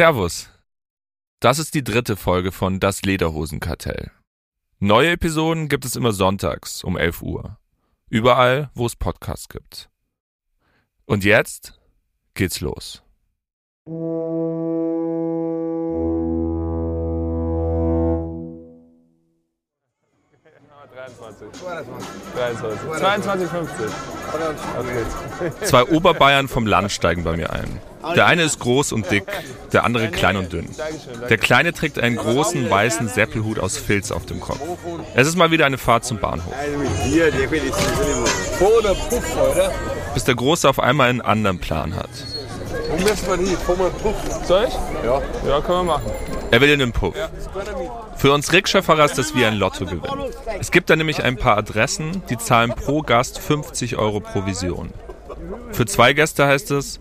Servus. Das ist die dritte Folge von Das Lederhosenkartell. Neue Episoden gibt es immer sonntags um 11 Uhr. Überall, wo es Podcasts gibt. Und jetzt geht's los. Zwei Oberbayern vom Land steigen bei mir ein. Der eine ist groß und dick, der andere klein und dünn. Der Kleine trägt einen großen weißen Seppelhut aus Filz auf dem Kopf. Es ist mal wieder eine Fahrt zum Bahnhof. Bis der Große auf einmal einen anderen Plan hat. Wo müssen wir hin? Fahren wir Puff. Soll ich? Ja. Ja, können wir machen. Er will in den Puff. Für uns Rikscha-Fahrer ist das wie ein Lottogewinn. Es gibt da nämlich ein paar Adressen, die zahlen pro Gast 50 Euro Provision. Für zwei Gäste heißt es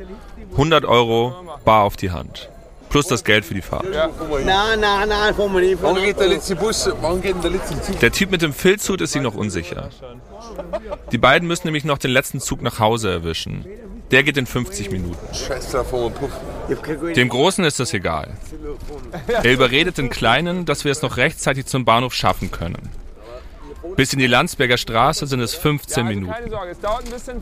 100 Euro bar auf die Hand. Plus das Geld für die Fahrt. Nein, nein, nein, fahren wir nicht. Wann geht der letzte Bus? Wann geht denn der letzte Zug? Der Typ mit dem Filzhut ist sich noch unsicher. Die beiden müssen nämlich noch den letzten Zug nach Hause erwischen. Der geht in 50 Minuten. Dem Großen ist das egal. Er überredet den Kleinen, dass wir es noch rechtzeitig zum Bahnhof schaffen können. Bis in die Landsberger Straße sind es 15 Keine Minuten.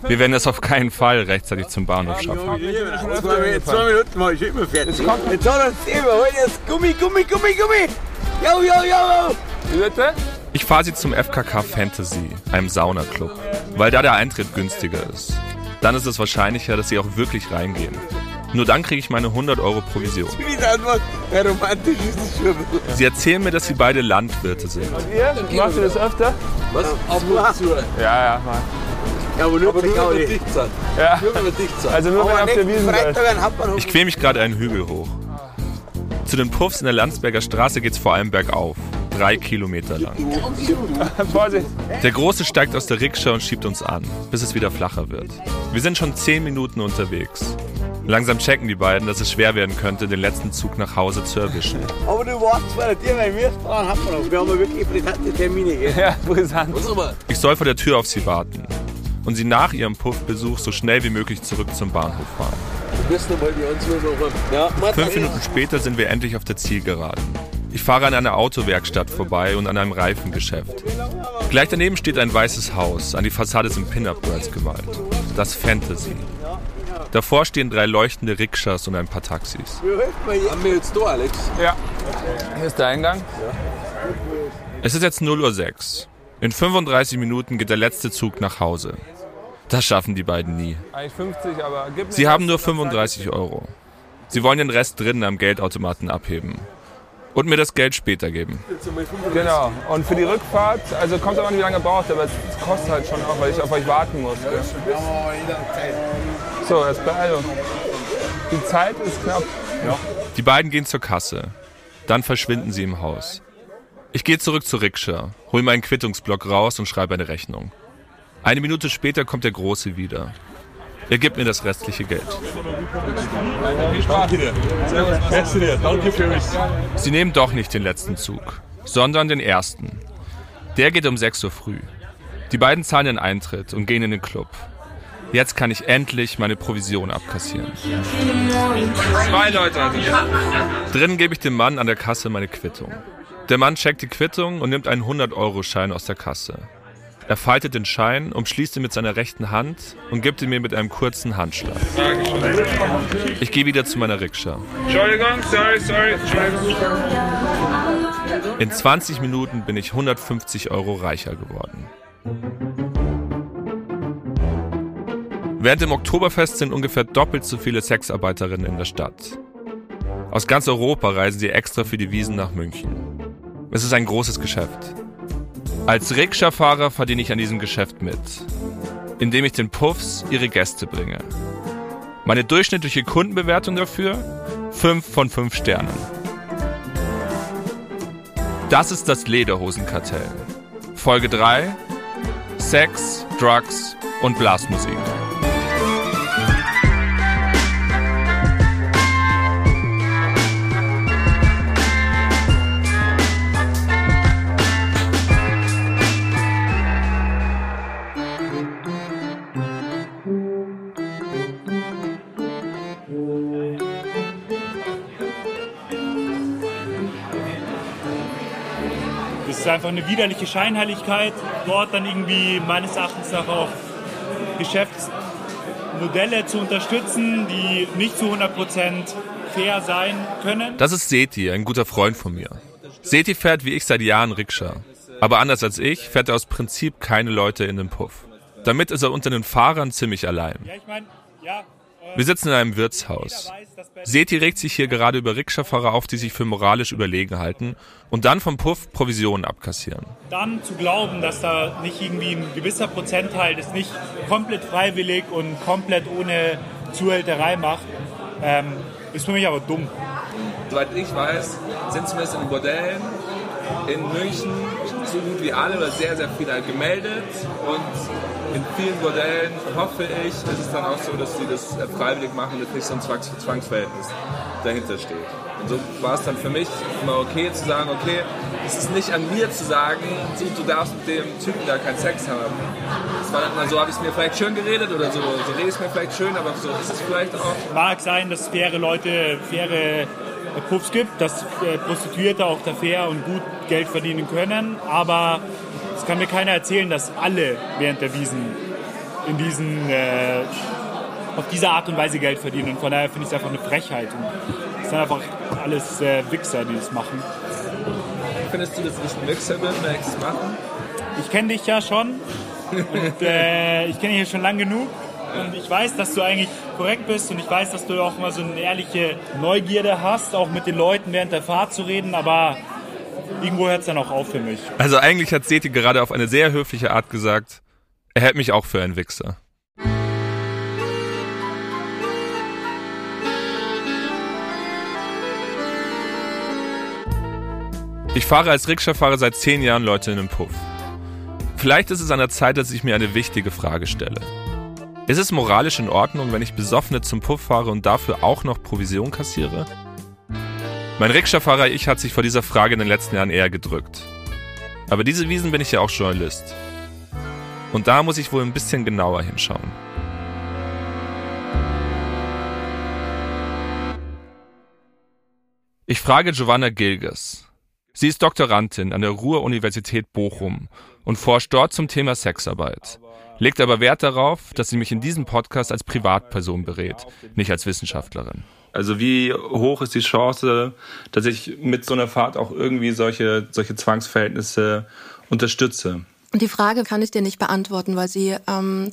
Wir werden es auf keinen Fall rechtzeitig zum Bahnhof schaffen. Zwei, Minuten- mal, ich bin immer fertig. Jetzt hat hol jetzt Gummi, Gummi, Gummi, Gummi. Jo, jo, jo, jo. Wie bitte? Ich fahre sie zum FKK Fantasy, einem Saunaclub, weil da der Eintritt günstiger ist. Dann ist es wahrscheinlicher, dass sie auch wirklich reingehen. Nur dann kriege ich meine 100 Euro Provision. Wie die Antwort, ja, romantisch ist es schon. Sie erzählen mir, dass sie beide Landwirte sind. Ihr? Macht ihr das öfter? Was? Und zu. Ja, ja. Ja, aber nur Aber nur wenn wir dicht sind. Ja. Nur wenn wir dicht sind. Also nur wenn Aber auf der Wiesen. Freitag. Ich quäle mich gerade einen Hügel hoch. Zu den Puffs in der Landsberger Straße geht's vor allem bergauf. Drei Kilometer lang. Vorsicht. Der Große steigt aus der Rikscha und schiebt uns an, bis es wieder flacher wird. Wir sind schon zehn Minuten unterwegs. Langsam checken die beiden, dass es schwer werden könnte, den letzten Zug nach Hause zu erwischen. Aber du warst bei dir, weil wir fahren Hauptbahnhof. Wir haben ja wirklich brisante Termine, gell? Ja, brisant. Ich soll vor der Tür auf sie warten und sie nach ihrem Puffbesuch so schnell wie möglich zurück zum Bahnhof fahren. Wir Fünf Minuten später sind wir endlich auf der Zielgeraden. Ich fahre an einer Autowerkstatt vorbei und an einem Reifengeschäft. Gleich daneben steht ein weißes Haus, an die Fassade sind Pin-Up-Girls gemalt. Das Fantasy. Davor stehen drei leuchtende Rikschas und ein paar Taxis. Haben wir jetzt da, Alex? Ja. Hier ist der Eingang. Es ist jetzt 0.06 Uhr. In 35 Minuten geht der letzte Zug nach Hause. Das schaffen die beiden nie. Eigentlich 50, aber gib mir Sie haben nur dann sag ich 35 Euro. Sie wollen den Rest drinnen am Geldautomaten abheben. Und mir das Geld später geben. Genau. Und für die Rückfahrt, also kommt aber nicht, wie lange braucht, aber es kostet halt schon auch, weil ich auf euch warten muss. Gell? So, jetzt Beeilung. Die Zeit ist knapp. Die beiden gehen zur Kasse. Dann verschwinden sie im Haus. Ich gehe zurück zur Rikscha, hol meinen Quittungsblock raus und schreibe eine Rechnung. Eine Minute später kommt der Große wieder. Er gibt mir das restliche Geld. Sie nehmen doch nicht den letzten Zug, sondern den ersten. Der geht um 6 Uhr früh. Die beiden zahlen den Eintritt und gehen in den Club. Jetzt kann ich endlich meine Provision abkassieren. Zwei Leute hatte ich. Drinnen gebe ich dem Mann an der Kasse meine Quittung. Der Mann checkt die Quittung und nimmt einen 100-Euro-Schein aus der Kasse. Er faltet den Schein, umschließt ihn mit seiner rechten Hand und gibt ihn mir mit einem kurzen Handschlag. Ich gehe wieder zu meiner Rikscha. Entschuldigung, sorry, sorry. In 20 Minuten bin ich 150 Euro reicher geworden. Während dem Oktoberfest sind ungefähr doppelt so viele Sexarbeiterinnen in der Stadt. Aus ganz Europa reisen sie extra für die Wiesen nach München. Es ist ein großes Geschäft. Als Rikscha-Fahrer verdiene ich an diesem Geschäft mit, indem ich den Puffs ihre Gäste bringe. Meine durchschnittliche Kundenbewertung dafür? 5 von 5 Sternen. Das ist das Lederhosenkartell. Folge 3: Sex, Drugs und Blasmusik. Einfach eine widerliche Scheinheiligkeit, dort dann irgendwie meines Erachtens nach auch Geschäftsmodelle zu unterstützen, die nicht zu 100% fair sein können. Das ist Seti, ein guter Freund von mir. Seti fährt wie ich seit Jahren Rikscha. Aber anders als ich fährt er aus Prinzip keine Leute in den Puff. Damit ist er unter den Fahrern ziemlich allein. Ja, ich mein, ja, Wir sitzen in einem Wirtshaus. Seti regt sich hier gerade über Rikscha-Fahrer auf, die sich für moralisch überlegen halten und dann vom Puff Provisionen abkassieren. dann zu glauben, dass da nicht irgendwie ein gewisser Prozentteil das nicht komplett freiwillig und komplett ohne Zuhälterei macht, ähm, ist für mich aber dumm. Soweit ich weiß, sind zumindest in den Bordellen in München so gut wie alle oder sehr, sehr viele halt gemeldet. Und in vielen Bordellen hoffe ich, ist es dann auch so, dass sie das äh, freiwillig machen und nicht so ein Zwangs Zwangsverhältnis dahinter steht. Und so war es dann für mich immer okay zu sagen, okay, es ist nicht an mir zu sagen, du, du darfst mit dem Typen da keinen Sex haben. Das war dann so, habe ich es mir vielleicht schön geredet oder so, so rede ich es mir vielleicht schön, aber so ist es vielleicht auch. Mag sein, dass es faire Leute, faire äh, Puffs gibt, dass äh, Prostituierte auch da fair und gut Geld verdienen können, aber es kann mir keiner erzählen, dass alle während der Wiesen in diesen, äh, auf diese Art und Weise Geld verdienen. Und von daher finde ich es einfach eine Frechheit. Und es sind einfach alles äh, Wichser, die das machen. Findest du, dass ich ein Wichser bin, es mache? Ich kenne dich ja schon und äh, ich kenne dich ja schon lang genug. Und ich weiß, dass du eigentlich korrekt bist und ich weiß, dass du auch mal so eine ehrliche Neugierde hast, auch mit den Leuten während der Fahrt zu reden, aber irgendwo hört es dann auch auf für mich. Also eigentlich hat Seti gerade auf eine sehr höfliche Art gesagt, er hält mich auch für einen Wichser. Ich fahre als Rikscha-Fahrer seit zehn Jahren Leute in den Puff. Vielleicht ist es an der Zeit, dass ich mir eine wichtige Frage stelle. Ist es moralisch in Ordnung, wenn ich Besoffene zum Puff fahre und dafür auch noch Provision kassiere? Mein Rikscha-Fahrer ich hat sich vor dieser Frage in den letzten Jahren eher gedrückt. Aber diese Wiesen bin ich ja auch Journalist. Und da muss ich wohl ein bisschen genauer hinschauen. Ich frage Giovanna Gilges. Sie ist Doktorandin an der Ruhr-Universität Bochum und forscht dort zum Thema Sexarbeit. Legt aber Wert darauf, dass sie mich in diesem Podcast als Privatperson berät, nicht als Wissenschaftlerin. Also wie hoch ist die Chance, dass ich mit so einer Fahrt auch irgendwie solche, solche Zwangsverhältnisse unterstütze? Die Frage kann ich dir nicht beantworten, weil sie, ähm,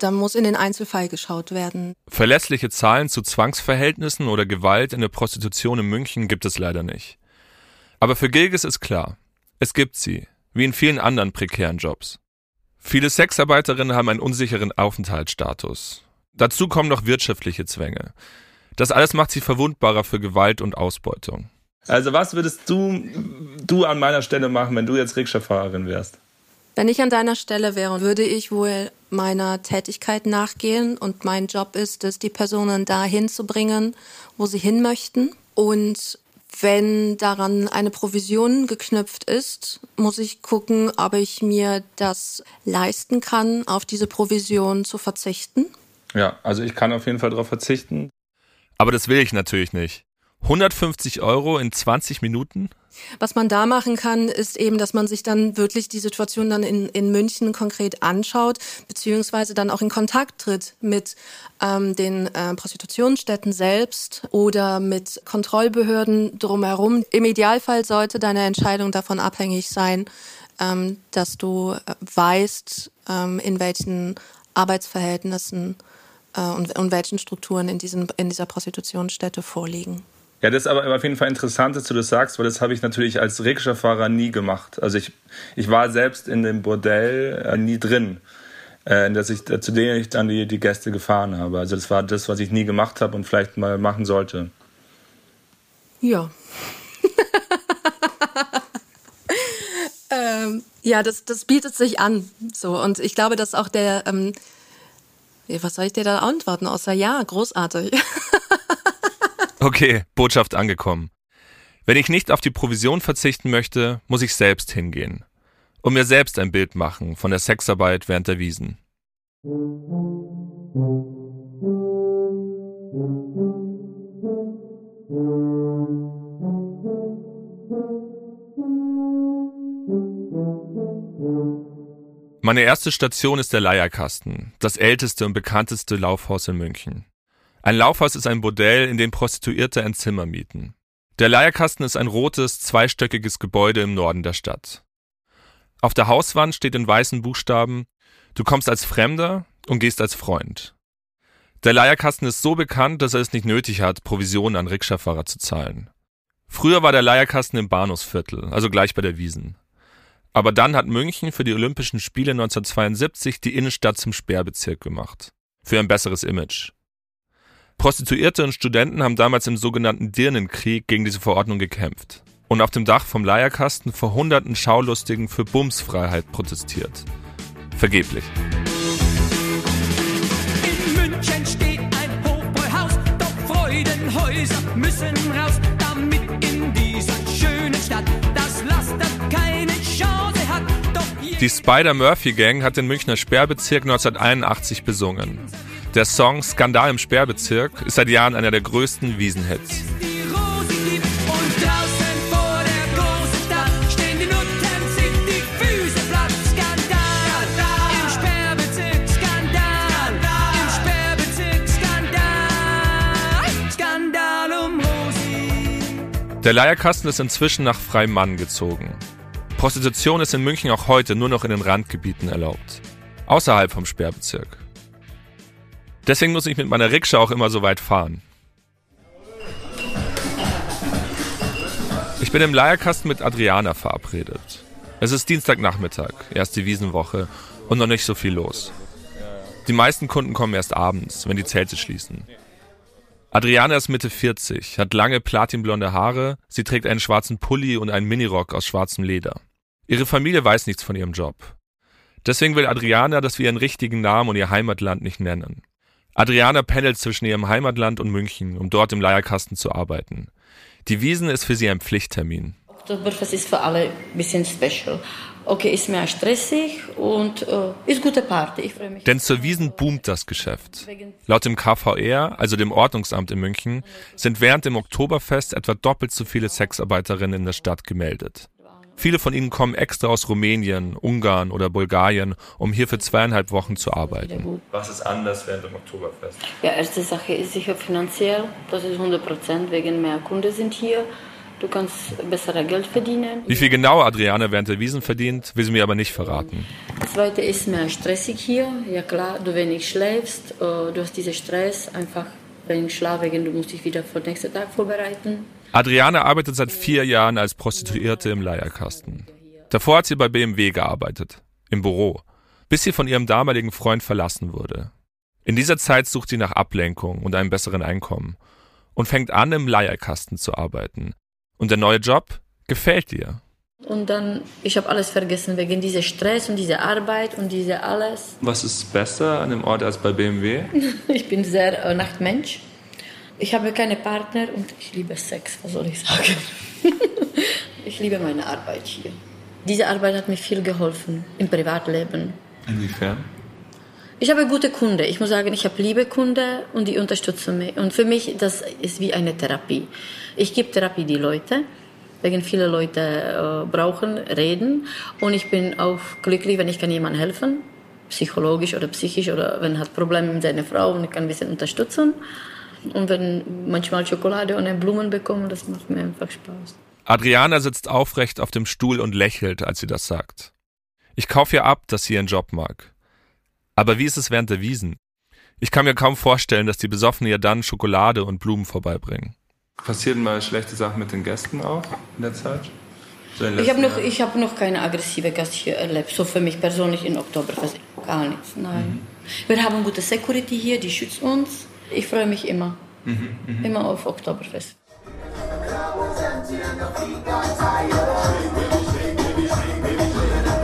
da muss in den Einzelfall geschaut werden. Verlässliche Zahlen zu Zwangsverhältnissen oder Gewalt in der Prostitution in München gibt es leider nicht. Aber für Gilges ist klar, es gibt sie, wie in vielen anderen prekären Jobs. Viele Sexarbeiterinnen haben einen unsicheren Aufenthaltsstatus. Dazu kommen noch wirtschaftliche Zwänge. Das alles macht sie verwundbarer für Gewalt und Ausbeutung. Also was würdest du, du an meiner Stelle machen, wenn du jetzt Rikscha-Fahrerin wärst? Wenn ich an deiner Stelle wäre, würde ich wohl meiner Tätigkeit nachgehen und mein Job ist es, die Personen dahin zu bringen, wo sie hin möchten. Und wenn daran eine Provision geknüpft ist, muss ich gucken, ob ich mir das leisten kann, auf diese Provision zu verzichten. Ja, also ich kann auf jeden Fall darauf verzichten. Aber das will ich natürlich nicht. 150 Euro in 20 Minuten? Was man da machen kann, ist eben, dass man sich dann wirklich die Situation dann in, in München konkret anschaut, beziehungsweise dann auch in Kontakt tritt mit ähm, den äh, Prostitutionsstätten selbst oder mit Kontrollbehörden drumherum. Im Idealfall sollte deine Entscheidung davon abhängig sein, ähm, dass du äh, weißt, ähm, in welchen Arbeitsverhältnissen und, und welchen Strukturen in, diesen, in dieser Prostitutionsstätte vorliegen. Ja, das ist aber auf jeden Fall interessant, dass du das sagst, weil das habe ich natürlich als Rikscha-Fahrer nie gemacht. Also ich, ich war selbst in dem Bordell äh, nie drin, äh, dass ich, zu denen ich dann die, die Gäste gefahren habe. Also das war das, was ich nie gemacht habe und vielleicht mal machen sollte. Ja. ähm, ja, das, das bietet sich an. So. Und ich glaube, dass auch der, ähm, was soll ich dir da antworten, außer ja, großartig. Okay, Botschaft angekommen. Wenn ich nicht auf die Provision verzichten möchte, muss ich selbst hingehen und mir selbst ein Bild machen von der Sexarbeit während der Wiesen. Meine erste Station ist der Leierkasten, das älteste und bekannteste Laufhaus in München. Ein Laufhaus ist ein Bordell, in dem Prostituierte ein Zimmer mieten. Der Leierkasten ist ein rotes, zweistöckiges Gebäude im Norden der Stadt. Auf der Hauswand steht in weißen Buchstaben Du kommst als Fremder und gehst als Freund. Der Leierkasten ist so bekannt, dass er es nicht nötig hat, Provisionen an Rikscha-Fahrer zu zahlen. Früher war der Leierkasten im Bahnhofsviertel, also gleich bei der Wiesen. Aber dann hat München für die Olympischen Spiele 1972 die Innenstadt zum Sperrbezirk gemacht. Für ein besseres Image. Prostituierte und Studenten haben damals im sogenannten Dirnenkrieg gegen diese Verordnung gekämpft und auf dem Dach vom Leierkasten vor hunderten Schaulustigen für Bumsfreiheit protestiert. Vergeblich. In München steht ein Hochbräuhaus, doch Freudenhäuser müssen raus, Die Spider-Murphy-Gang hat den Münchner Sperrbezirk 1981 besungen. Der Song Skandal im Sperrbezirk ist seit Jahren einer der größten Wiesenhits. Der Leierkasten ist inzwischen nach Freimann gezogen. Prostitution ist in München auch heute nur noch in den Randgebieten erlaubt. Außerhalb vom Sperrbezirk. Deswegen muss ich mit meiner Rikscha auch immer so weit fahren. Ich bin im Leierkasten mit Adriana verabredet. Es ist Dienstagnachmittag, erste Wiesenwoche und noch nicht so viel los. Die meisten Kunden kommen erst abends, wenn die Zelte schließen. Adriana ist Mitte 40, hat lange platinblonde Haare, sie trägt einen schwarzen Pulli und einen Minirock aus schwarzem Leder. Ihre Familie weiß nichts von ihrem Job. Deswegen will Adriana, dass wir ihren richtigen Namen und ihr Heimatland nicht nennen. Adriana pendelt zwischen ihrem Heimatland und München, um dort im Leierkasten zu arbeiten. Die Wiesen ist für sie ein Pflichttermin. Oktoberfest ist für alle ein bisschen special. Okay, ist mehr stressig und äh, ist gute Party. Ich freue mich. Denn zur Wiesen boomt das Geschäft. Laut dem KVR, also dem Ordnungsamt in München, sind während dem Oktoberfest etwa doppelt so viele Sexarbeiterinnen in der Stadt gemeldet. Viele von ihnen kommen extra aus Rumänien, Ungarn oder Bulgarien, um hier für zweieinhalb Wochen zu arbeiten. Was ist anders während dem Oktoberfest? Ja, erste Sache ist sicher finanziell. Das ist 100 Prozent, wegen mehr Kunden sind hier. Du kannst bessere Geld verdienen. Wie viel genau Adriane während der Wiesen verdient, will sie mir aber nicht verraten. Das zweite ist mehr stressig hier. Ja klar, du wenig schläfst, äh, du hast diesen Stress, einfach wenig Schlaf, wegen du musst dich wieder für den nächsten Tag vorbereiten. Adriane arbeitet seit vier Jahren als Prostituierte im Leierkasten. Davor hat sie bei BMW gearbeitet, im Büro, bis sie von ihrem damaligen Freund verlassen wurde. In dieser Zeit sucht sie nach Ablenkung und einem besseren Einkommen und fängt an, im Leierkasten zu arbeiten. Und der neue Job gefällt ihr. Und dann, ich habe alles vergessen wegen dieser Stress und dieser Arbeit und dieser alles. Was ist besser an dem Ort als bei BMW? Ich bin sehr äh, Nachtmensch. Ich habe keine Partner und ich liebe Sex, was soll ich sagen? ich liebe meine Arbeit hier. Diese Arbeit hat mir viel geholfen im Privatleben. Inwiefern? Ich habe gute Kunden. Ich muss sagen, ich habe liebe Kunden und die unterstützen mich. Und für mich, das ist wie eine Therapie. Ich gebe Therapie die Leute, wegen viele Leute äh, brauchen, reden. Und ich bin auch glücklich, wenn ich kann jemandem helfen, psychologisch oder psychisch oder wenn er hat Probleme mit seiner Frau und ich kann ein bisschen unterstützen. Und wenn manchmal Schokolade und Blumen bekommen, das macht mir einfach Spaß. Adriana sitzt aufrecht auf dem Stuhl und lächelt, als sie das sagt. Ich kaufe ihr ab, dass sie ihren Job mag. Aber wie ist es während der Wiesen? Ich kann mir kaum vorstellen, dass die Besoffenen ihr dann Schokolade und Blumen vorbeibringen. Passieren mal schlechte Sachen mit den Gästen auch in der Zeit? So in Ich habe noch, ich hab noch keine aggressive Gast hier erlebt, so für mich persönlich in Oktoberfest. Gar nichts, nein. Wir haben gute Security hier, die schützt uns. Ich freue mich immer. Immer auf Oktoberfest.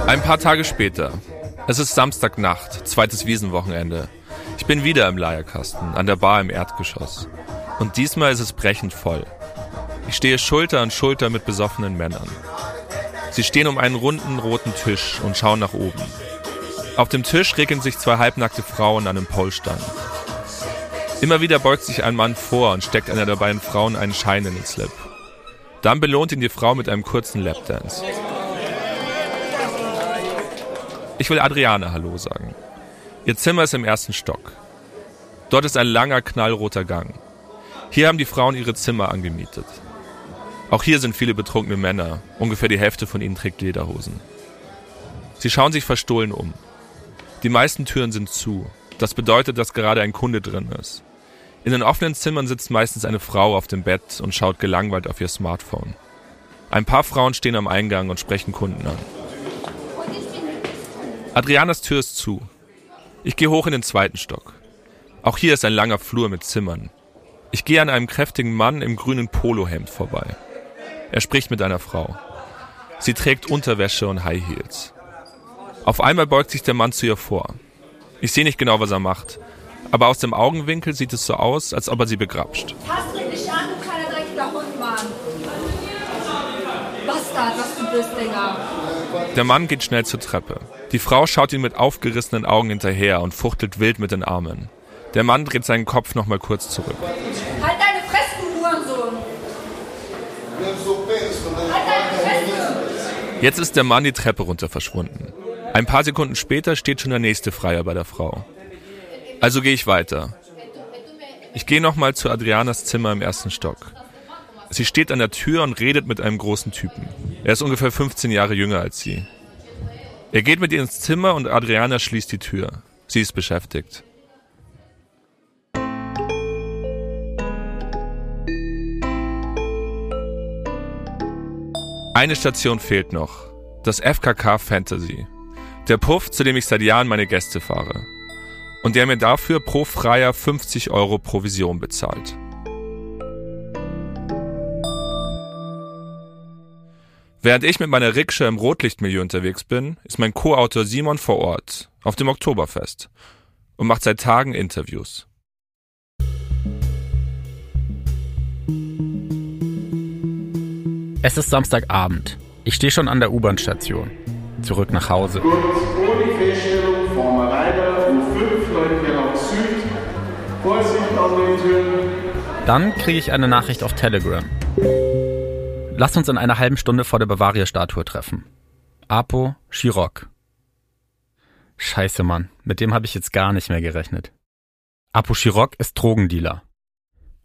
Ein paar Tage später. Es ist Samstagnacht, zweites Wiesenwochenende. Ich bin wieder im Leierkasten, an der Bar im Erdgeschoss. Und diesmal ist es brechend voll. Ich stehe Schulter an Schulter mit besoffenen Männern. Sie stehen um einen runden roten Tisch und schauen nach oben. Auf dem Tisch regeln sich zwei halbnackte Frauen an einem Polstand. Immer wieder beugt sich ein Mann vor und steckt einer der beiden Frauen einen Schein in den Slip. Dann belohnt ihn die Frau mit einem kurzen Lapdance. Ich will Adriane Hallo sagen. Ihr Zimmer ist im ersten Stock. Dort ist ein langer, knallroter Gang. Hier haben die Frauen ihre Zimmer angemietet. Auch hier sind viele betrunkene Männer. Ungefähr die Hälfte von ihnen trägt Lederhosen. Sie schauen sich verstohlen um. Die meisten Türen sind zu. Das bedeutet, dass gerade ein Kunde drin ist. In den offenen Zimmern sitzt meistens eine Frau auf dem Bett und schaut gelangweilt auf ihr Smartphone. Ein paar Frauen stehen am Eingang und sprechen Kunden an. Adrianas Tür ist zu. Ich gehe hoch in den zweiten Stock. Auch hier ist ein langer Flur mit Zimmern. Ich gehe an einem kräftigen Mann im grünen Polohemd vorbei. Er spricht mit einer Frau. Sie trägt Unterwäsche und High Heels. Auf einmal beugt sich der Mann zu ihr vor. Ich sehe nicht genau, was er macht, aber aus dem Augenwinkel sieht es so aus, als ob er sie begrapscht. Fass dich an, du kleiner dreckiger Hund, Mann. Bastard, was du bist, Digga. Der Mann geht schnell zur Treppe. Die Frau schaut ihm mit aufgerissenen Augen hinterher und fuchtelt wild mit den Armen. Der Mann dreht seinen Kopf nochmal kurz zurück. Halt deine Fresse, du Hurensohn. Halt deine Fresse. Jetzt ist der Mann die Treppe runter verschwunden. Ein paar Sekunden später steht schon der nächste Freier bei der Frau. Also gehe ich weiter. Ich gehe nochmal zu Adrianas Zimmer im ersten Stock. Sie steht an der Tür und redet mit einem großen Typen. Er ist ungefähr 15 Jahre jünger als sie. Er geht mit ihr ins Zimmer und Adriana schließt die Tür. Sie ist beschäftigt. Eine Station fehlt noch. Das FKK Fantasy. Der Puff, zu dem ich seit Jahren meine Gäste fahre. Und der mir dafür pro Freier 50 Euro Provision bezahlt. Während ich mit meiner Rikscha im Rotlichtmilieu unterwegs bin, ist mein Co-Autor Simon vor Ort, auf dem Oktoberfest, und macht seit Tagen Interviews. Es ist Samstagabend. Ich stehe schon an der U-Bahn-Station. Zurück nach Hause. Kurz Dann kriege ich eine Nachricht auf Telegram. Lass uns in einer halben Stunde vor der Bavaria-Statue treffen. Apo Chirok. Scheiße, Mann. Mit dem habe ich jetzt gar nicht mehr gerechnet. Apo Chirok ist Drogendealer.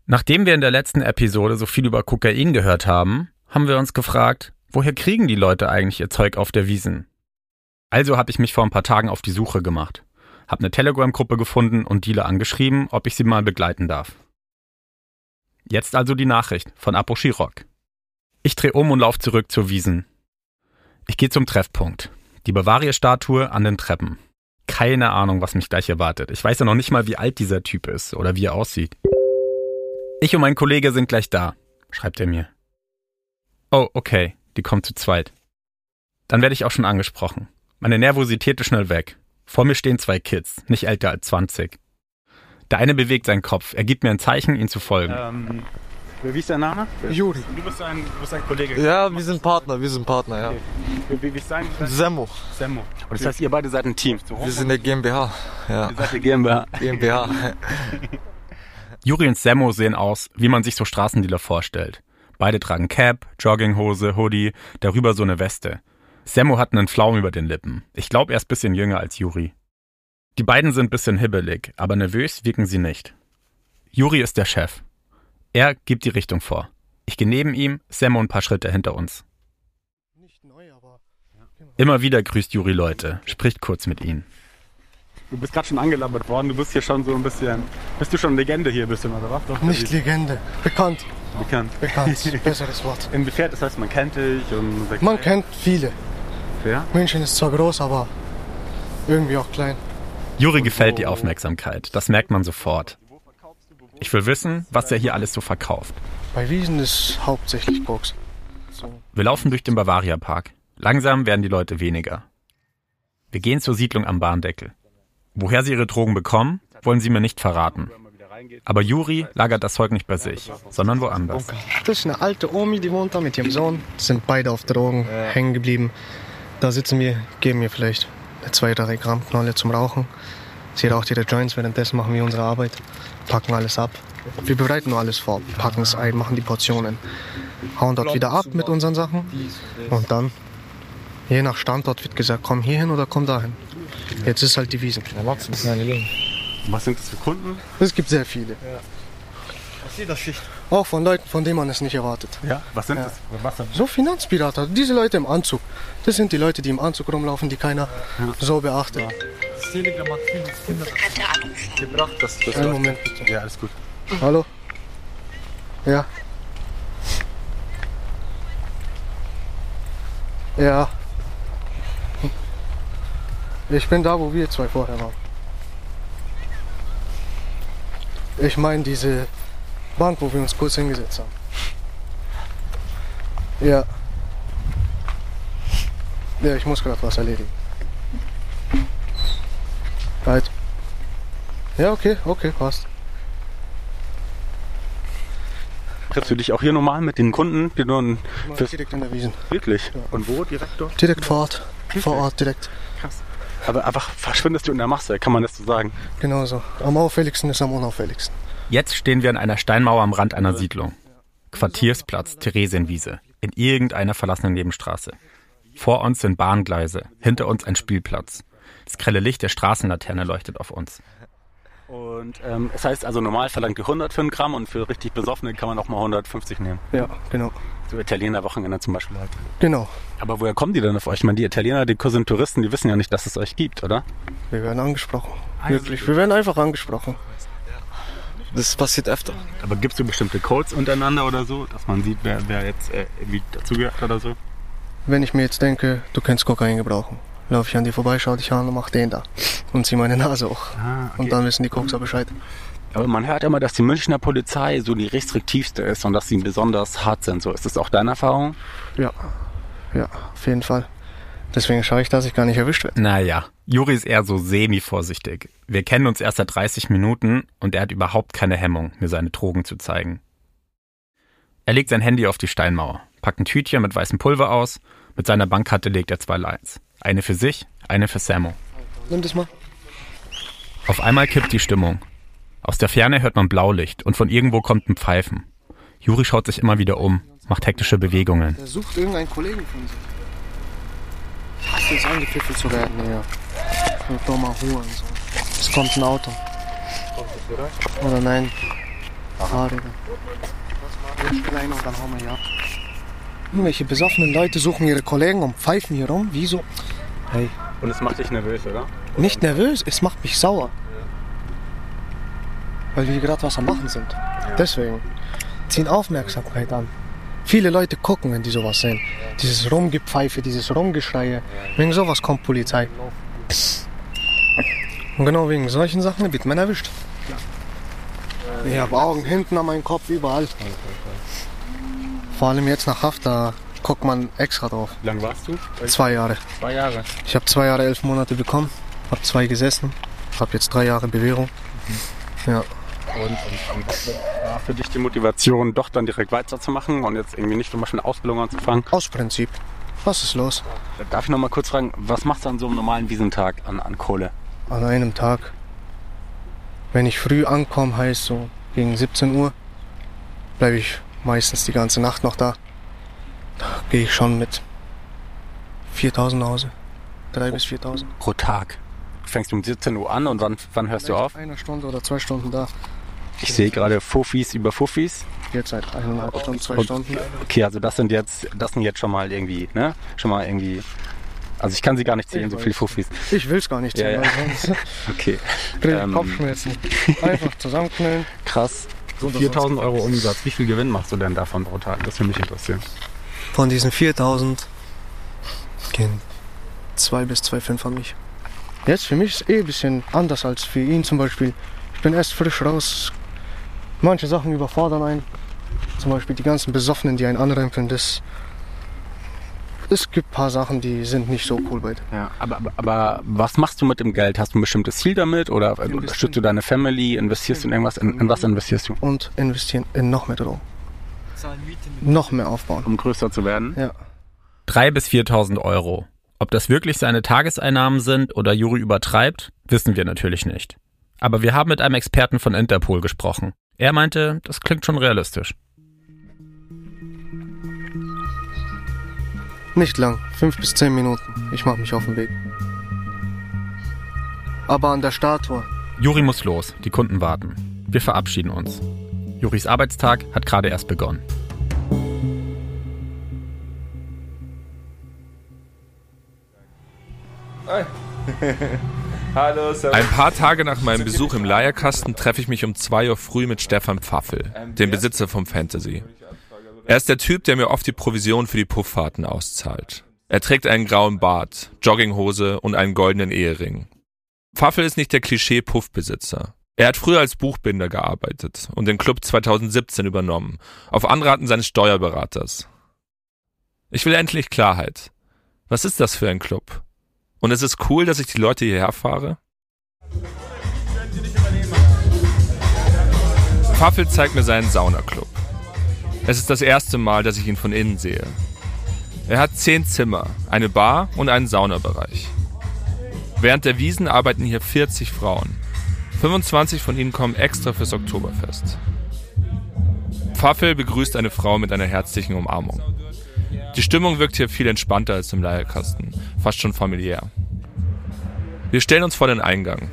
Nachdem wir in der letzten Episode so viel über Kokain gehört haben, haben wir uns gefragt, woher kriegen die Leute eigentlich ihr Zeug auf der Wiesen? Also habe ich mich vor ein paar Tagen auf die Suche gemacht, habe eine Telegram-Gruppe gefunden und Dealer angeschrieben, ob ich sie mal begleiten darf. Jetzt also die Nachricht von Apo Chirok. Ich drehe um und laufe zurück zur Wiesen. Ich gehe zum Treffpunkt. Die Bavaria-Statue an den Treppen. Keine Ahnung, was mich gleich erwartet. Ich weiß ja noch nicht mal, wie alt dieser Typ ist oder wie er aussieht. Ich und mein Kollege sind gleich da, schreibt er mir. Oh, okay, die kommen zu zweit. Dann werde ich auch schon angesprochen. Meine Nervosität ist schnell weg. Vor mir stehen zwei Kids, nicht älter als 20. Der eine bewegt seinen Kopf. Er gibt mir ein Zeichen, ihn zu folgen. Ähm, wie ist dein Name? Juri. Du bist ein, du bist ein Kollege. Ja, wir sind Partner, wir sind Partner, ja. Okay. Wie, wie, wie ist dein? Semmo. Semmo. Und das heißt, ihr beide seid ein Team. Wir sind der GmbH. Ja. Ihr seid der GmbH. GmbH. Juri und Semmo sehen aus, wie man sich so Straßendealer vorstellt. Beide tragen Cap, Jogginghose, Hoodie, darüber so eine Weste. Semmo hat einen Flaum über den Lippen. Ich glaube, er ist bisschen jünger als Juri. Die beiden sind bisschen hibbelig, aber nervös wirken sie nicht. Juri ist der Chef. Er gibt die Richtung vor. Ich gehe neben ihm, Semmo ein paar Schritte hinter uns. Immer wieder grüßt Juri Leute, spricht kurz mit ihnen. Du bist gerade schon angelabert worden. Du bist hier schon so ein bisschen. Bist du schon Legende hier ein bisschen, oder was? Doch, Nicht Legende, bekannt. Bekannt. Bekannt, besseres Wort. Inwiefern, das heißt, man kennt dich und. Man kennt viele. Wer? München ist zwar groß, aber irgendwie auch klein. Juri gefällt die Aufmerksamkeit, das merkt man sofort. Ich will wissen, was er hier alles so verkauft. Bei Wiesen ist hauptsächlich Koks. Wir laufen durch den Bavaria Park. Langsam werden die Leute weniger. Wir gehen zur Siedlung am Bahndeckel. Woher sie ihre Drogen bekommen, wollen sie mir nicht verraten. Aber Juri lagert das Zeug nicht bei sich, sondern woanders. Das ist eine alte Omi, die wohnt da mit ihrem Sohn. Sind beide auf Drogen hängen geblieben. Da sitzen wir, geben mir vielleicht zwei, drei Gramm Knolle zum Rauchen. Sie raucht ihre Joints, währenddessen machen wir unsere Arbeit, packen alles ab. Wir bereiten nur alles vor, packen es ein, machen die Portionen, hauen dort wieder ab mit unseren Sachen und dann Je nach Standort wird gesagt, komm hier hin oder komm dahin. Jetzt ist halt die Wiese. Was sind das für Kunden? Es gibt sehr viele. Auch von Leuten, von denen man es nicht erwartet. Ja, was sind Ja. das? Was denn? So Finanzpirater, diese Leute im Anzug. Das sind die Leute, die im Anzug rumlaufen, die keiner so beachtet. Gebracht, das, das Einen Moment bitte. Ja, alles gut. Hallo? Ja. Ja. Ich bin da, wo wir zwei vorher waren. Ich meine diese Bank, wo wir uns kurz hingesetzt haben. Ja. Ja, ich muss gerade was erledigen. Halt. Ja, okay, okay, passt. Triffst du dich auch hier normal mit den Kunden, die du direkt in der Wiesen. Wirklich? Und wo? Direkt dort? Direkt vor Ort. Vor Ort, direkt. Krass. Aber einfach verschwindest du in der Masse, kann man das so sagen? Genauso. Am auffälligsten ist am unauffälligsten. Jetzt stehen wir an einer Steinmauer am Rand einer Siedlung. Quartiersplatz, Theresienwiese, in irgendeiner verlassenen Nebenstraße. Vor uns sind Bahngleise, hinter uns ein Spielplatz. Das grelle Licht der Straßenlaterne leuchtet auf uns. Und ähm, das heißt also normal verlangt ihr 100 für ein Gramm und für richtig Besoffene kann man auch mal 150 nehmen. Ja, genau. So Italiener Wochenende zum Beispiel halt. Genau. Aber woher kommen die denn auf euch? Ich meine, die Italiener, die sind Touristen, die wissen ja nicht, dass es euch gibt, oder? Wir werden angesprochen. Wirklich. Wir werden einfach angesprochen. Das passiert öfter. Aber gibt es so bestimmte Codes untereinander oder so, dass man sieht, wer, wer jetzt äh, irgendwie dazugehört oder so? Wenn ich mir jetzt denke, du kannst Kokain gebrauchen, laufe ich an dir vorbei, schau dich an und mach den da. Und zieh meine Nase hoch. Ah, okay. Und dann wissen die Kokser Bescheid. Aber man hört immer, dass die Münchner Polizei so die restriktivste ist und dass sie besonders hart sind. So ist das auch deine Erfahrung? Ja. Ja, auf jeden Fall. Deswegen schaue ich, dass ich gar nicht erwischt werde. Naja, Juri ist eher so semi-vorsichtig. Wir kennen uns erst seit 30 Minuten und er hat überhaupt keine Hemmung, mir seine Drogen zu zeigen. Er legt sein Handy auf die Steinmauer, packt ein Tütchen mit weißem Pulver aus, mit seiner Bankkarte legt er zwei Lines. Eine für sich, eine für Sammo. Nimm das mal. Auf einmal kippt die Stimmung. Aus der Ferne hört man Blaulicht und von irgendwo kommt ein Pfeifen. Juri schaut sich immer wieder um, macht hektische Bewegungen. Der sucht irgendeinen Kollegen von sich. Ich hasse jetzt angepfiffen zu werden, ja. Und dummer Ruhe und so. Es kommt ein Auto. Oder nein. Fahrräder. Jetzt klein und dann hauen wir hier ab. Irgendwelche besoffenen Leute suchen ihre Kollegen und pfeifen hier rum. Wieso? Hey, Und es macht dich nervös, oder? nicht nervös, es macht mich sauer. Weil wir gerade was am Machen sind. Deswegen. Ziehen Aufmerksamkeit an. Viele Leute gucken, wenn die sowas sehen. Dieses Rumgepfeife, dieses Rumgeschreie. Wegen sowas kommt Polizei. Und genau wegen solchen Sachen wird man erwischt. Ich habe Augen hinten an meinem Kopf, überall. Vor allem jetzt nach Haft, da guckt man extra drauf. Wie lange warst du? Zwei Jahre. Zwei Jahre. Ich habe zwei Jahre, elf Monate bekommen, habe zwei gesessen, habe jetzt drei Jahre Bewährung. Ja. Und, und, und was war für dich die Motivation, doch dann direkt weiterzumachen und jetzt irgendwie nicht zum Beispiel eine Ausbildung anzufangen? Aus Prinzip. Was ist los? Darf ich noch mal kurz fragen, was machst du an so einem normalen Wiesentag an, an Kohle? An einem Tag. Wenn ich früh ankomme, heißt so gegen 17 Uhr, bleibe ich meistens die ganze Nacht noch da. Da gehe ich schon mit 4000 nach Hause. 3 bis 4000. Pro Tag. Fängst du um 17 Uhr an und wann, wann hörst du auf? Eine Stunde oder zwei Stunden da. Ich sehe gerade Fuffis über Fuffis. Jetzt seit eineinhalb Stunden, zwei Und- Stunden. Okay, also das sind jetzt, das sind jetzt schon mal irgendwie, ne? Schon mal irgendwie. Also ich kann sie gar nicht zählen, Ich so viele Fuffis. Ich will's gar nicht Ja, sehen, ja. sonst Okay. Ähm, Kopfschmerzen. Einfach zusammenknüllen. Krass. So 4000 Euro Umsatz. Wie viel Gewinn machst du denn davon pro Tag? Das würde mich interessieren. Von diesen 4000 gehen 2 bis 2,5 an mich. Jetzt für mich ist eh ein bisschen anders als für ihn zum Beispiel. Ich bin erst frisch raus. Manche Sachen überfordern einen. Zum Beispiel die ganzen Besoffenen, die einen anrempeln. Das es gibt ein paar Sachen, die sind nicht so cool bei dir. Ja, aber, aber, aber was machst du mit dem Geld? Hast du ein bestimmtes Ziel damit oder unterstützt du deine Family? Investierst du in irgendwas? In, in was investierst du? Und investieren in noch mehr Drogen. Noch mehr aufbauen. Um größer zu werden? Ja. 3.000 bis 4.000 Euro. Ob das wirklich seine Tageseinnahmen sind oder Juri übertreibt, wissen wir natürlich nicht. Aber wir haben mit einem Experten von Interpol gesprochen. Er meinte, das klingt schon realistisch. Nicht lang, fünf bis zehn Minuten. Ich mache mich auf den Weg. Aber an der Statue. Juri muss los, die Kunden warten. Wir verabschieden uns. Juris Arbeitstag hat gerade erst begonnen. Hallo, servus. Ein paar Tage nach meinem Besuch im Leierkasten treffe ich mich um 2 Uhr früh mit Stefan Pfaffel, dem Besitzer vom Fantasy. Er ist der Typ, der mir oft die Provision für die Pufffahrten auszahlt. Er trägt einen grauen Bart, Jogginghose und einen goldenen Ehering. Pfaffel ist nicht der Klischee-Puffbesitzer. Er hat früher als Buchbinder gearbeitet und den Club 2017 übernommen, auf Anraten seines Steuerberaters. Ich will endlich Klarheit. Was ist das für ein Club? Und ist es cool, dass ich die Leute hierher fahre? Pfaffel zeigt mir seinen Saunaclub. Es ist das erste Mal, dass ich ihn von innen sehe. Er hat zehn Zimmer, eine Bar und einen Saunabereich. Während der Wiesen arbeiten hier 40 Frauen. 25 von ihnen kommen extra fürs Oktoberfest. Pfaffel begrüßt eine Frau mit einer herzlichen Umarmung. Die Stimmung wirkt hier viel entspannter als im Leierkasten, fast schon familiär. Wir stellen uns vor den Eingang.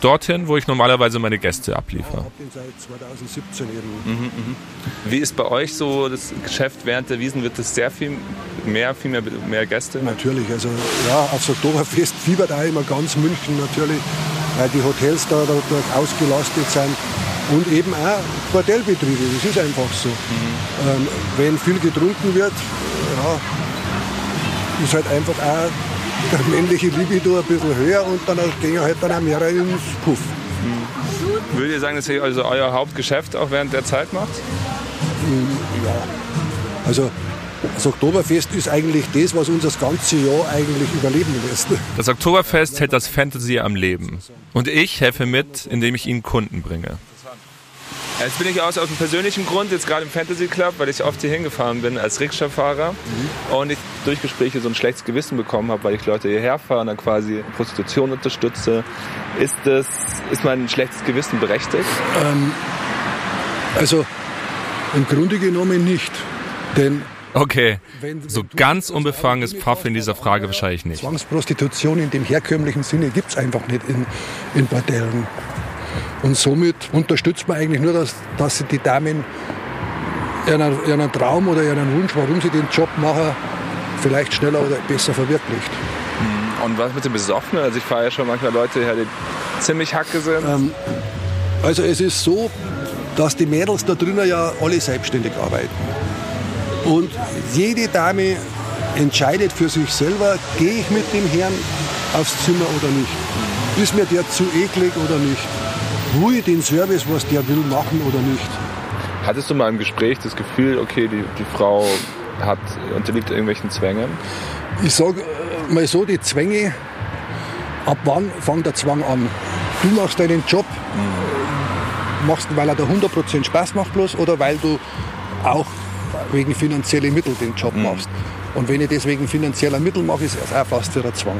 Dorthin, wo ich normalerweise meine Gäste abliefere. Seit 2017 eben. Mhm, mhm. Wie ist bei euch so das Geschäft während der Wiesen? Wird es sehr viel mehr, viel mehr, mehr Gäste? Natürlich, also ja, aufs Oktoberfest fiebert auch immer ganz München natürlich, weil die Hotels da dadurch ausgelastet sind. Und eben auch Bordellbetriebe, das ist einfach so. Ähm, wenn viel getrunken wird, ja, ist halt einfach auch der männliche Libido ein bisschen höher und dann gehen halt dann auch mehr ins Puff. Würdet ihr sagen, dass ihr also euer Hauptgeschäft auch während der Zeit macht? Ja, also das Oktoberfest ist eigentlich das, was uns das ganze Jahr eigentlich überleben lässt. Das Oktoberfest hält das Fantasy am Leben. Und ich helfe mit, indem ich ihnen Kunden bringe. Jetzt bin ich aus, aus einem persönlichen Grund jetzt gerade im Fantasy Club, weil ich oft hier hingefahren bin als Rikscha-Fahrer und ich durch Gespräche so ein schlechtes Gewissen bekommen habe, weil ich Leute hierher fahre und dann quasi Prostitution unterstütze. Ist das, ist mein schlechtes Gewissen berechtigt? Ähm, also im Grunde genommen nicht. Denn Okay, so ganz unbefangen ist Pfaff in dieser Frage wahrscheinlich nicht. Zwangsprostitution in dem herkömmlichen Sinne gibt es einfach nicht in, in Bordellen. Und somit unterstützt man eigentlich nur, dass, dass sie die Damen ihren, ihren Traum oder ihren Wunsch, warum sie den Job machen, vielleicht schneller oder besser verwirklicht. Und was mit dem Besoffenen? Also ich fahre ja schon manchmal Leute her, die ziemlich hacke sind. Ähm, also es ist so, dass die Mädels da drinnen ja alle selbstständig arbeiten. Und jede Dame entscheidet für sich selber, gehe ich mit dem Herrn aufs Zimmer oder nicht. Ist mir der zu eklig oder nicht? Ich den Service, was der will, machen oder nicht? Hattest du mal im Gespräch das Gefühl, okay, die, die Frau hat, unterliegt irgendwelchen Zwängen? Ich sage mal so, die Zwänge, ab wann fängt der Zwang an? Du machst deinen Job, machst, ihn, weil er da 100% Spaß macht bloß oder weil du auch wegen finanzieller Mittel den Job machst. Und wenn ich deswegen finanzieller Mittel mache, ist es auch fast wieder Zwang.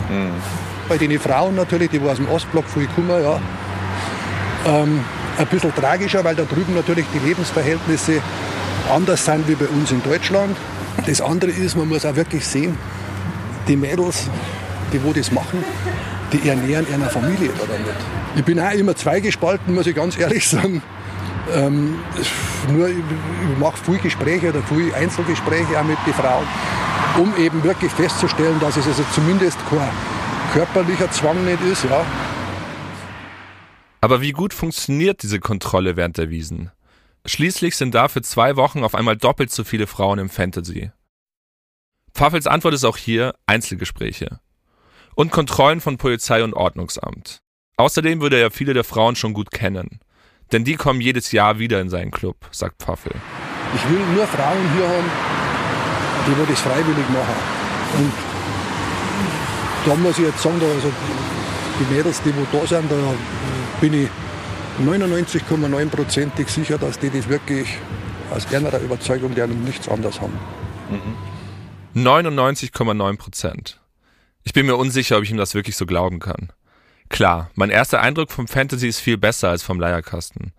Bei den Frauen natürlich, die wo aus dem Ostblock viel kommen, ja, ähm, ein bisschen tragischer, weil da drüben natürlich die Lebensverhältnisse anders sind wie bei uns in Deutschland. Das andere ist, man muss auch wirklich sehen, die Mädels, die wo das machen, die ernähren ihre Familie da damit. Ich bin auch immer zweigespalten, muss ich ganz ehrlich sagen. Ähm, nur ich, mache viel Gespräche oder viel Einzelgespräche auch mit den Frauen, um eben wirklich festzustellen, dass es also zumindest kein körperlicher Zwang nicht ist. Ja. Aber wie gut funktioniert diese Kontrolle während der Wiesen? Schließlich sind da für zwei Wochen auf einmal doppelt so viele Frauen im Fantasy. Pfaffels Antwort ist auch hier Einzelgespräche. Und Kontrollen von Polizei und Ordnungsamt. Außerdem würde er viele der Frauen schon gut kennen. Denn die kommen jedes Jahr wieder in seinen Club, sagt Pfaffel. Ich will nur Frauen hier haben, die wo das freiwillig machen. Und da muss ich jetzt sagen, also die Mädels, die wo da sind, da bin ich 99,9%ig sicher, dass die das wirklich aus ihrer Überzeugung der nichts anderes haben. 99,9 Prozent. Ich bin mir unsicher, ob ich ihm das wirklich so glauben kann. Klar, mein erster Eindruck vom Fantasy ist viel besser als vom Leierkasten.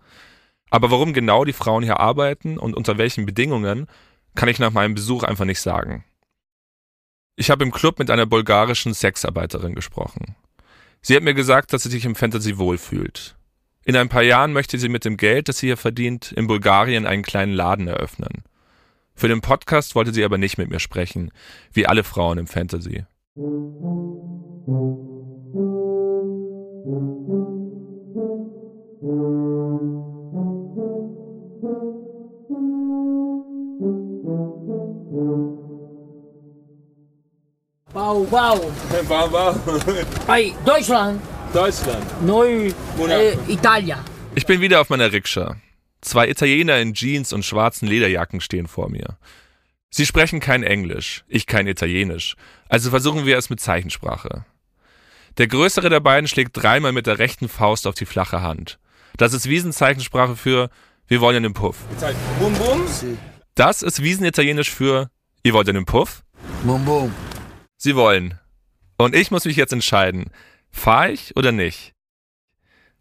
Aber warum genau die Frauen hier arbeiten und unter welchen Bedingungen, kann ich nach meinem Besuch einfach nicht sagen. Ich habe im Club mit einer bulgarischen Sexarbeiterin gesprochen. Sie hat mir gesagt, dass sie sich im Fantasy wohlfühlt. In ein paar Jahren möchte sie mit dem Geld, das sie hier verdient, in Bulgarien einen kleinen Laden eröffnen. Für den Podcast wollte sie aber nicht mit mir sprechen, wie alle Frauen im Fantasy. Bau, bau. Bau, bau. Hey, Deutschland. Deutschland. Neu, äh, Italia. Ich bin wieder auf meiner Rikscha. Zwei Italiener in Jeans und schwarzen Lederjacken stehen vor mir. Sie sprechen kein Englisch, ich kein Italienisch, also versuchen wir es mit Zeichensprache. Der größere der beiden schlägt dreimal mit der rechten Faust auf die flache Hand. Das ist Wiesenzeichensprache für Wir wollen einen Puff. Bum bum. Das ist Wiesenitalienisch für Ihr wollt einen Puff? Bum bum. Sie wollen. Und ich muss mich jetzt entscheiden. Fahr ich oder nicht?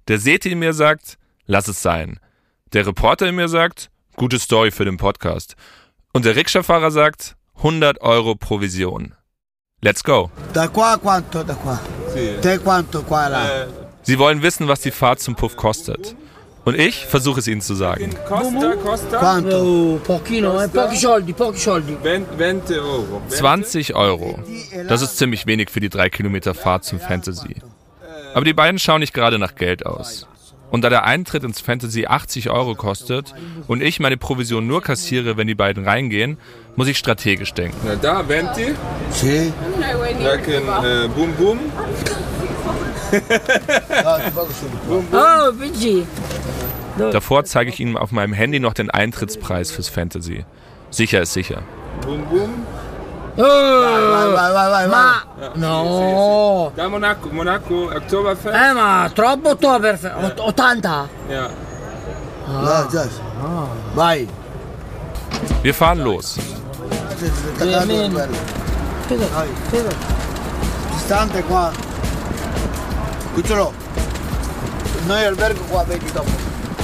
Der Seti in mir sagt, lass es sein. Der Reporter in mir sagt, gute Story für den Podcast. Und der Rikscha-Fahrer sagt, 100 Euro Provision. Let's go. Da qua quanto? Da qua. Te quanto qua là? Sie wollen wissen, was die Fahrt zum Puff kostet. Und ich versuche es ihnen zu sagen. Costa, Costa? Quanto? Oh, pochino, eh, pochi soldi, pochi soldi. 20 Euro. 20 Euro. Das ist ziemlich wenig für die drei Kilometer Fahrt zum Fantasy. Aber die beiden schauen nicht gerade nach Geld aus. Und da der Eintritt ins Fantasy 80 Euro kostet und ich meine Provision nur kassiere, wenn die beiden reingehen, muss ich strategisch denken. Na da, 20. Sì. Lecken, äh, Boom Boom. Oh, Vinci. Davor zeige ich Ihnen auf meinem Handy noch den Eintrittspreis fürs Fantasy. Sicher ist sicher. Boom Boom. Oh, Vai, vai, vai, ma no. Da Monaco, Monaco, Oktoberfest. Eh, ma troppo Oktoberfest. Ot- 80. Ja. Già. Vai. Wir fahren los. Distante qua.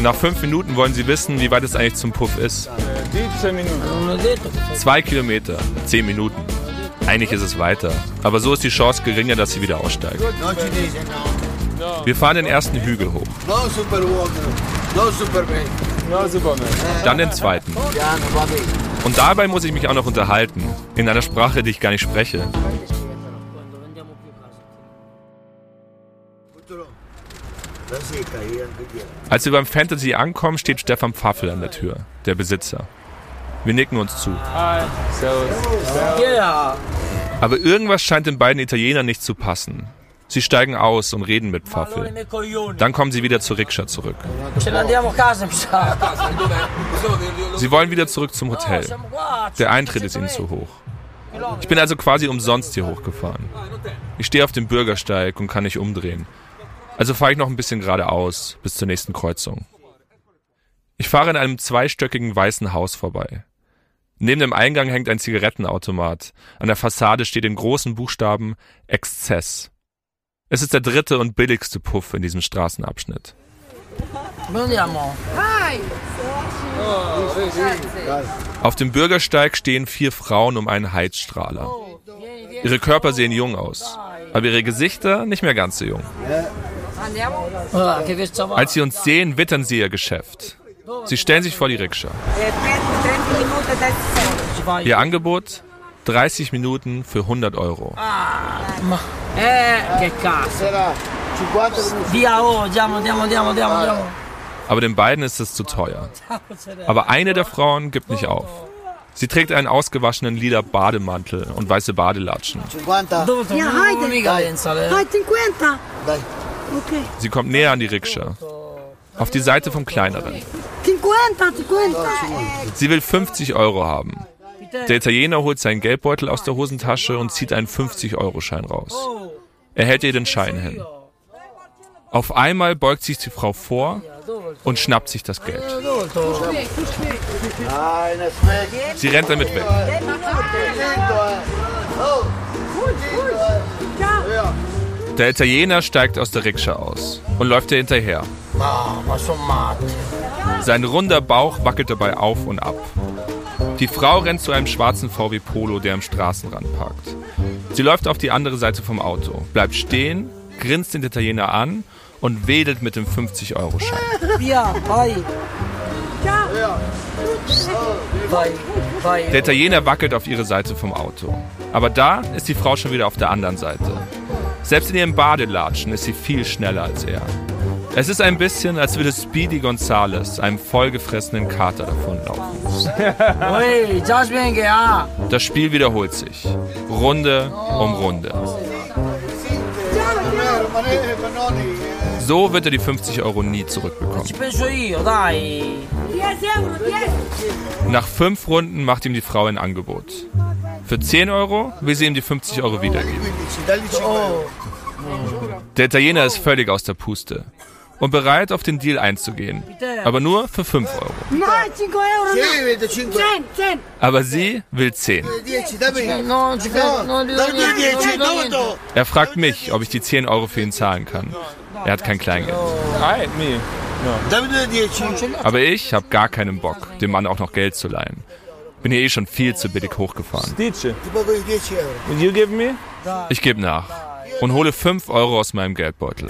Nach fünf Minuten wollen Sie wissen, wie weit es eigentlich zum Puff ist. 17 Minuten. Non ho detto che Zwei Kilometer, zehn Minuten. Eigentlich ist es weiter, aber so ist die Chance geringer, dass Sie wieder aussteigen. No. Wir fahren den ersten Hügel hoch, dann den zweiten. Und dabei muss ich mich auch noch unterhalten, in einer Sprache, die ich gar nicht spreche. Als wir beim Fantasy ankommen, steht Stefan Pfaffel an der Tür, der Besitzer. Wir nicken uns zu. Aber irgendwas scheint den beiden Italienern nicht zu passen. Sie steigen aus und reden mit Pfaffel. Coglioni. Dann kommen sie wieder zur Rikscha zurück. Ne. Sie wollen wieder zurück zum Hotel. Der Eintritt ist ihnen zu hoch. Ich bin also quasi umsonst hier hochgefahren. Ich stehe auf dem Bürgersteig und kann nicht umdrehen. Also fahre ich noch ein bisschen geradeaus bis zur nächsten Kreuzung. Ich fahre in einem zweistöckigen weißen Haus vorbei. Neben dem Eingang hängt ein Zigarettenautomat. An der Fassade steht in großen Buchstaben Exzess. Es ist der dritte und billigste Puff in diesem Straßenabschnitt. Auf dem Bürgersteig stehen vier Frauen um einen Heizstrahler. Ihre Körper sehen jung aus, aber ihre Gesichter nicht mehr ganz so jung. Ah. Als sie uns sehen, wittern sie ihr Geschäft. Sie stellen sich vor die Rikscha. Ihr Angebot? 30 Minuten für 100 Euro. Ma, che cazzo. Sarà 50 minuti. Via, andiamo, andiamo, andiamo, andiamo, andiamo. Aber den beiden ist es zu teuer. Aber eine der Frauen gibt nicht auf. Sie trägt einen ausgewaschenen lila Bademantel und weiße Badelatschen. 50. Dove torno? Ja, Heide. Mica pensare. Hai 50? Dai. Ok. Sie kommt näher an die Rikscha. Auf die Seite vom Kleineren. 50, 50. Sie will 50 Euro haben. Der Italiener holt seinen Geldbeutel aus der Hosentasche und zieht einen 50-Euro-Schein raus. Er hält ihr den Schein hin. Auf einmal beugt sich die Frau vor und schnappt sich das Geld. Sie rennt damit weg. Der Italiener steigt aus der Rikscha aus und läuft ihr hinterher. Sein runder Bauch wackelt dabei auf und ab. Die Frau rennt zu einem schwarzen VW Polo, der am Straßenrand parkt. Sie läuft auf die andere Seite vom Auto, bleibt stehen, grinst den Italiener an und wedelt mit dem 50-Euro-Schein. Via, vai. Vai, vai. Der Italiener wackelt auf ihre Seite vom Auto. Aber da ist die Frau schon wieder auf der anderen Seite. Selbst in ihrem Badelatschen ist sie viel schneller als er. Es ist ein bisschen, als würde Speedy Gonzales einem vollgefressenen Kater davonlaufen. Das Spiel wiederholt sich. Runde um Runde. So wird er die 50 Euro nie zurückbekommen. Ci penso io, dai. 10 euro, 10. Nach fünf Runden macht ihm die Frau ein Angebot. Für 10 Euro will sie ihm die 50 Euro wiedergeben. Der Italiener ist völlig aus der Puste und bereit, auf den Deal einzugehen. Aber nur für 5 Euro. No, 5 euro. Sì, vede, 5 10, 10. Aber sie will 10. 10, dammi. No, ci credo, non gli do Dammi niente, 10, non gli do dove niente. sto? Er fragt mich, ob ich die 10 Euro für ihn zahlen kann. Er hat kein Kleingeld. Alright, me. Dammi due 10. Aber ich habe gar keinen Bock, dem Mann auch noch Geld zu leihen. Bin hier eh schon viel zu billig hochgefahren. Dice, Ti pago i 10 euro. would you give me? Ich gebe nach und hole 5 Euro aus meinem Geldbeutel.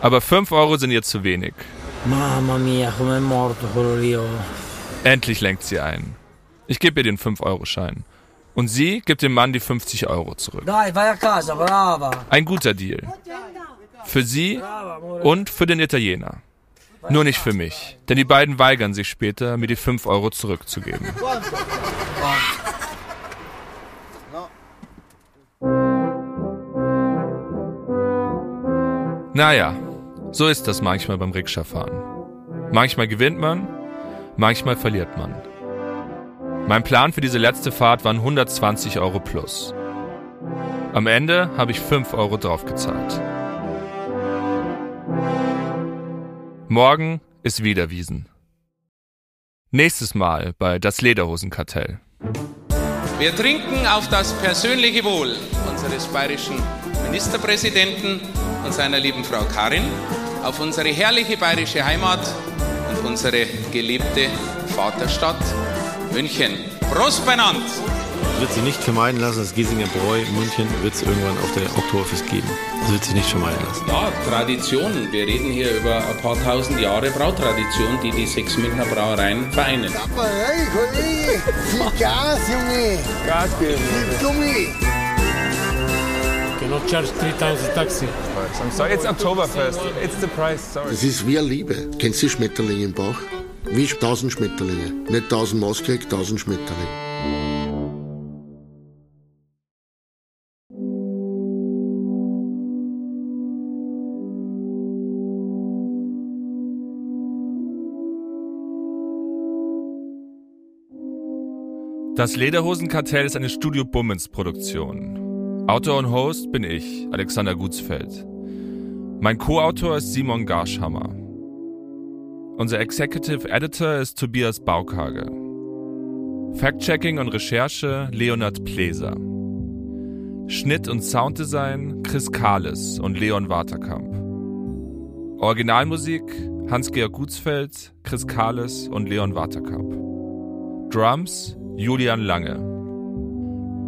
Aber 5 Euro sind ihr zu wenig. Oh. Endlich lenkt sie ein. Ich gebe ihr den 5-Euro-Schein. Und sie gibt dem Mann die 50 Euro zurück. Ein guter Deal. Für sie und für den Italiener. Nur nicht für mich, denn die beiden weigern sich später, mir die 5 Euro zurückzugeben. Naja, so ist das manchmal beim Rikscha-Fahren. Manchmal gewinnt man, manchmal verliert man. Mein Plan für diese letzte Fahrt waren 120 Euro plus. Am Ende habe ich 5 Euro draufgezahlt. Morgen ist wieder Wiesen. Nächstes Mal bei Das Lederhosenkartell. Wir trinken auf das persönliche Wohl unseres bayerischen Ministerpräsidenten und seiner lieben Frau Karin, auf unsere herrliche bayerische Heimat und unsere geliebte Vaterstadt München. Prost beieinander! wird sich nicht vermeiden lassen, das Giesinger Bräu in München wird es irgendwann auf der Oktoberfest geben. Das wird sich nicht vermeiden lassen. Ja, Tradition. Wir reden hier über ein paar tausend Jahre Brautradition, die die sechs Münchner Brauereien vereinen. Hey, Kollege. Gas, Junge. Gas geben. Viel Gummi. Cannot charge 3000 taxi. Sorry, it's Oktoberfest. It's the price, sorry. Das ist wie eine Liebe. Kennst du Schmetterlinge im Bauch? Wie tausend Schmetterlinge. Nicht tausend Mauskrieg, tausend Schmetterlinge. Das Lederhosenkartell ist eine Studio Bummens Produktion. Autor und Host bin ich, Alexander Gutsfeld. Mein Co-Autor ist Simon Garschhammer. Unser Executive Editor ist Tobias Baukage. Fact-Checking und Recherche Leonard Pleser. Schnitt und Sounddesign Chris Kahles und Leon Waterkamp. Originalmusik Hans-Georg Gutsfeld, Chris Kahles und Leon Waterkamp. Drums Julian Lange.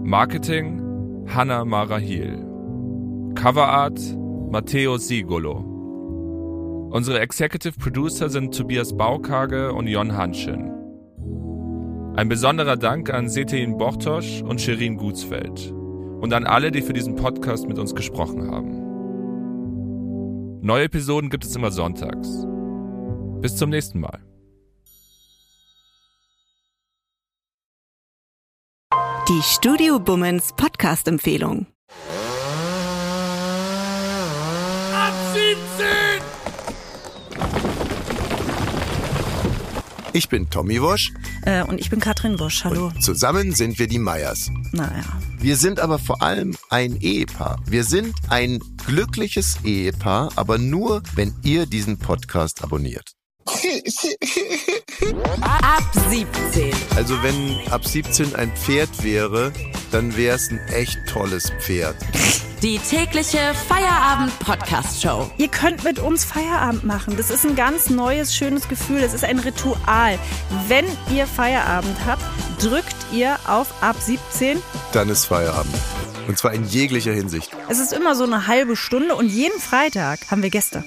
Marketing Hanna Marahil. Coverart Matteo Sigolo. Unsere Executive Producer sind Tobias Baukage und Jon Hanschen. Ein besonderer Dank an Setein Bortosch und Sherin Gutsfeld und an alle, die für diesen Podcast mit uns gesprochen haben. Neue Episoden gibt es immer sonntags. Bis zum nächsten Mal. Die Studio Bummens Podcast-Empfehlung. Ab 17! Ich bin Tommy Wosch. Äh, und ich bin Katrin Wosch. Hallo. Zusammen sind wir die Meyers. Naja. Wir sind aber vor allem ein Ehepaar. Wir sind ein glückliches Ehepaar, aber nur, wenn ihr diesen Podcast abonniert. Ab 17. Also wenn ab 17 ein Pferd wäre, dann wäre es ein echt tolles Pferd. Die tägliche Feierabend-Podcast-Show. Ihr könnt mit uns Feierabend machen. Das ist ein ganz neues, schönes Gefühl. Das ist ein Ritual. Wenn ihr Feierabend habt, drückt ihr auf ab 17. Dann ist Feierabend. Und zwar in jeglicher Hinsicht. Es ist immer so eine halbe Stunde und jeden Freitag haben wir Gäste.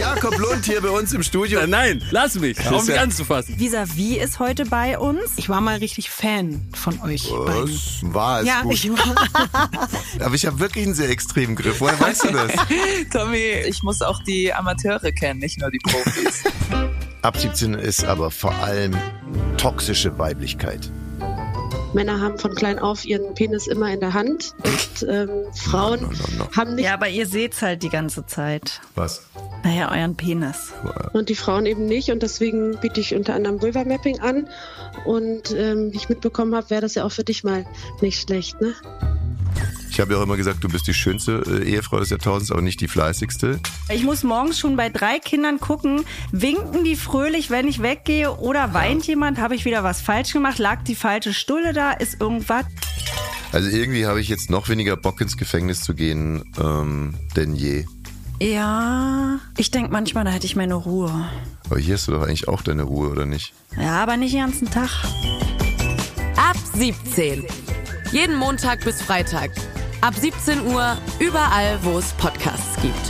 Jakob Lund hier bei uns im Studio. Nein, lass mich. Auf mich anzufassen. Visavi ist heute bei uns. Ich war mal richtig Fan von euch beiden. Was? War es Ja, gut. ich war. Aber ich habe wirklich einen sehr extremen Griff. Woher weißt du das? Tommy, ich muss auch die Amateure kennen, nicht nur die Profis. Ab 17 ist aber vor allem toxische Weiblichkeit. Männer haben von klein auf ihren Penis immer in der Hand und ähm, Frauen haben nicht. Ja, aber ihr seht's halt die ganze Zeit. Was? Naja, euren Penis. Und die Frauen eben nicht. Und deswegen biete ich unter anderem Vulva Mapping an. Und ähm, wie ich mitbekommen habe, wäre das ja auch für dich mal nicht schlecht, ne? Ich habe ja auch immer gesagt, du bist die schönste äh, Ehefrau des Jahrtausends, aber nicht die fleißigste. Ich muss morgens schon bei drei Kindern gucken, winken die fröhlich, wenn ich weggehe oder weint jemand, habe ich wieder was falsch gemacht, lag die falsche Stulle da, ist irgendwas. Also irgendwie habe ich jetzt noch weniger Bock ins Gefängnis zu gehen ähm, denn je. Ja, ich denke manchmal, da hätte ich meine Ruhe. Aber hier hast du doch eigentlich auch deine Ruhe, oder nicht? Ja, aber nicht den ganzen Tag. Ab 17. Jeden Montag bis Freitag. Ab 17 Uhr überall, wo es Podcasts gibt.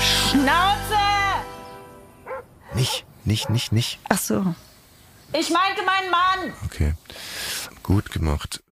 Schnauze! Nicht, nicht, nicht, nicht. Ach so. Ich meinte meinen Mann! Okay. Gut gemacht.